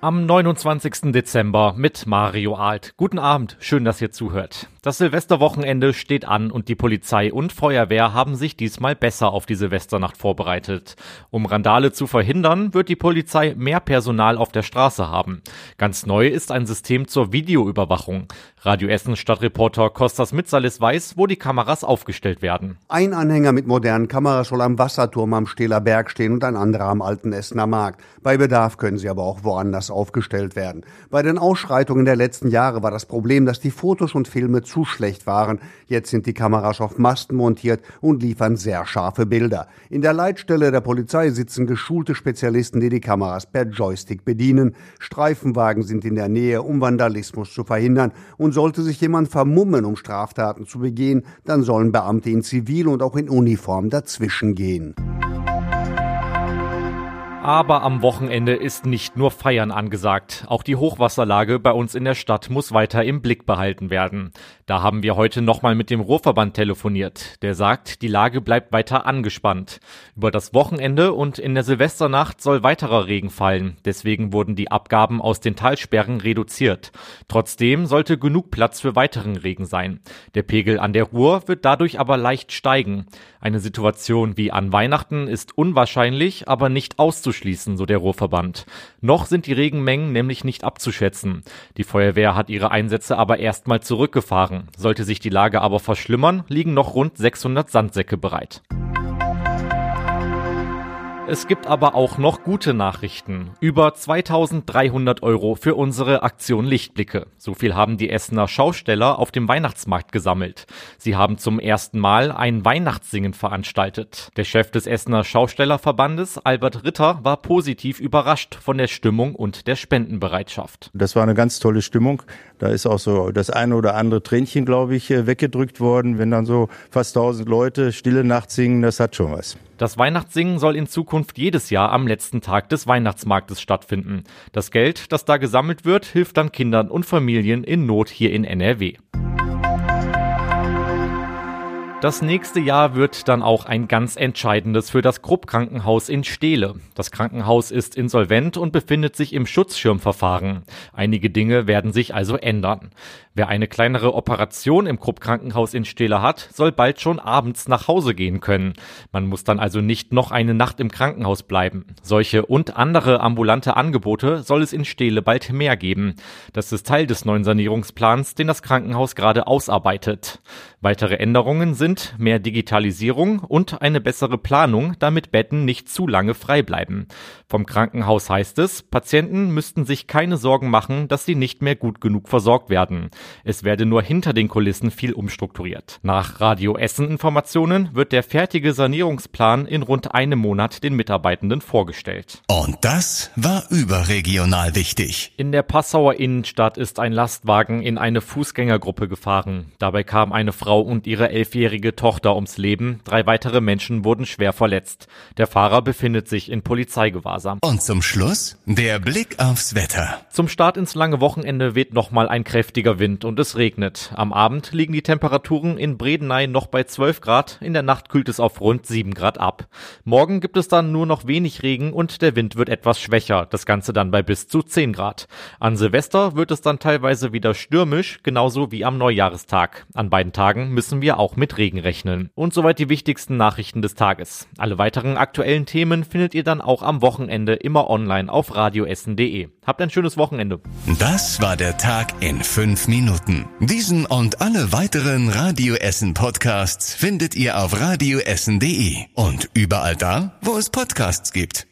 Am 29. Dezember mit Mario Alt. Guten Abend, schön, dass ihr zuhört. Das Silvesterwochenende steht an und die Polizei und Feuerwehr haben sich diesmal besser auf die Silvesternacht vorbereitet. Um Randale zu verhindern, wird die Polizei mehr Personal auf der Straße haben. Ganz neu ist ein System zur Videoüberwachung. Radio Essen Stadtreporter Kostas Mitsalis weiß, wo die Kameras aufgestellt werden. Ein Anhänger mit modernen Kameras soll am Wasserturm am Stähler Berg stehen und ein anderer am Alten Essener Markt. Bei Bedarf können sie aber auch woanders aufgestellt werden. Bei den Ausschreitungen der letzten Jahre war das Problem, dass die Fotos und Filme zu schlecht waren. Jetzt sind die Kameras auf Masten montiert und liefern sehr scharfe Bilder. In der Leitstelle der Polizei sitzen geschulte Spezialisten, die die Kameras per Joystick bedienen. Streifenwagen sind in der Nähe, um Vandalismus zu verhindern. Und sollte sich jemand vermummen, um Straftaten zu begehen, dann sollen Beamte in Zivil und auch in Uniform dazwischen gehen. Aber am Wochenende ist nicht nur Feiern angesagt. Auch die Hochwasserlage bei uns in der Stadt muss weiter im Blick behalten werden. Da haben wir heute nochmal mit dem Ruhrverband telefoniert. Der sagt, die Lage bleibt weiter angespannt. Über das Wochenende und in der Silvesternacht soll weiterer Regen fallen. Deswegen wurden die Abgaben aus den Talsperren reduziert. Trotzdem sollte genug Platz für weiteren Regen sein. Der Pegel an der Ruhr wird dadurch aber leicht steigen. Eine Situation wie an Weihnachten ist unwahrscheinlich, aber nicht auszuschließen, so der Ruhrverband. Noch sind die Regenmengen nämlich nicht abzuschätzen. Die Feuerwehr hat ihre Einsätze aber erstmal zurückgefahren. Sollte sich die Lage aber verschlimmern, liegen noch rund 600 Sandsäcke bereit. Es gibt aber auch noch gute Nachrichten. Über 2300 Euro für unsere Aktion Lichtblicke. So viel haben die Essener Schausteller auf dem Weihnachtsmarkt gesammelt. Sie haben zum ersten Mal ein Weihnachtssingen veranstaltet. Der Chef des Essener Schaustellerverbandes, Albert Ritter, war positiv überrascht von der Stimmung und der Spendenbereitschaft. Das war eine ganz tolle Stimmung. Da ist auch so das eine oder andere Tränchen, glaube ich, weggedrückt worden. Wenn dann so fast 1000 Leute Stille Nacht singen, das hat schon was. Das Weihnachtssingen soll in Zukunft jedes Jahr am letzten Tag des Weihnachtsmarktes stattfinden. Das Geld, das da gesammelt wird, hilft dann Kindern und Familien in Not hier in NRW. Das nächste Jahr wird dann auch ein ganz entscheidendes für das Krupp-Krankenhaus in Steele. Das Krankenhaus ist insolvent und befindet sich im Schutzschirmverfahren. Einige Dinge werden sich also ändern. Wer eine kleinere Operation im Krupp-Krankenhaus in Steele hat, soll bald schon abends nach Hause gehen können. Man muss dann also nicht noch eine Nacht im Krankenhaus bleiben. Solche und andere ambulante Angebote soll es in Steele bald mehr geben. Das ist Teil des neuen Sanierungsplans, den das Krankenhaus gerade ausarbeitet. Weitere Änderungen sind sind mehr Digitalisierung und eine bessere Planung, damit Betten nicht zu lange frei bleiben. Vom Krankenhaus heißt es, Patienten müssten sich keine Sorgen machen, dass sie nicht mehr gut genug versorgt werden. Es werde nur hinter den Kulissen viel umstrukturiert. Nach Radio Essen Informationen wird der fertige Sanierungsplan in rund einem Monat den Mitarbeitenden vorgestellt. Und das war überregional wichtig. In der Passauer Innenstadt ist ein Lastwagen in eine Fußgängergruppe gefahren. Dabei kam eine Frau und ihre elfjährige dreijährige Tochter ums Leben, drei weitere Menschen wurden schwer verletzt. Der Fahrer befindet sich in Polizeigewahrsam. Und zum Schluss der Blick aufs Wetter. Zum Start ins lange Wochenende weht nochmal ein kräftiger Wind und es regnet. Am Abend liegen die Temperaturen in Bredeney noch bei 12 Grad, in der Nacht kühlt es auf rund 7 Grad ab. Morgen gibt es dann nur noch wenig Regen und der Wind wird etwas schwächer, das Ganze dann bei bis zu 10 Grad. An Silvester wird es dann teilweise wieder stürmisch, genauso wie am Neujahrestag. An beiden Tagen müssen wir auch mit Regen Regen. Und soweit die wichtigsten Nachrichten des Tages. Alle weiteren aktuellen Themen findet ihr dann auch am Wochenende immer online auf radioessen.de. Habt ein schönes Wochenende. Das war der Tag in fünf Minuten. Diesen und alle weiteren Radio Essen Podcasts findet ihr auf radioessen.de und überall da, wo es Podcasts gibt.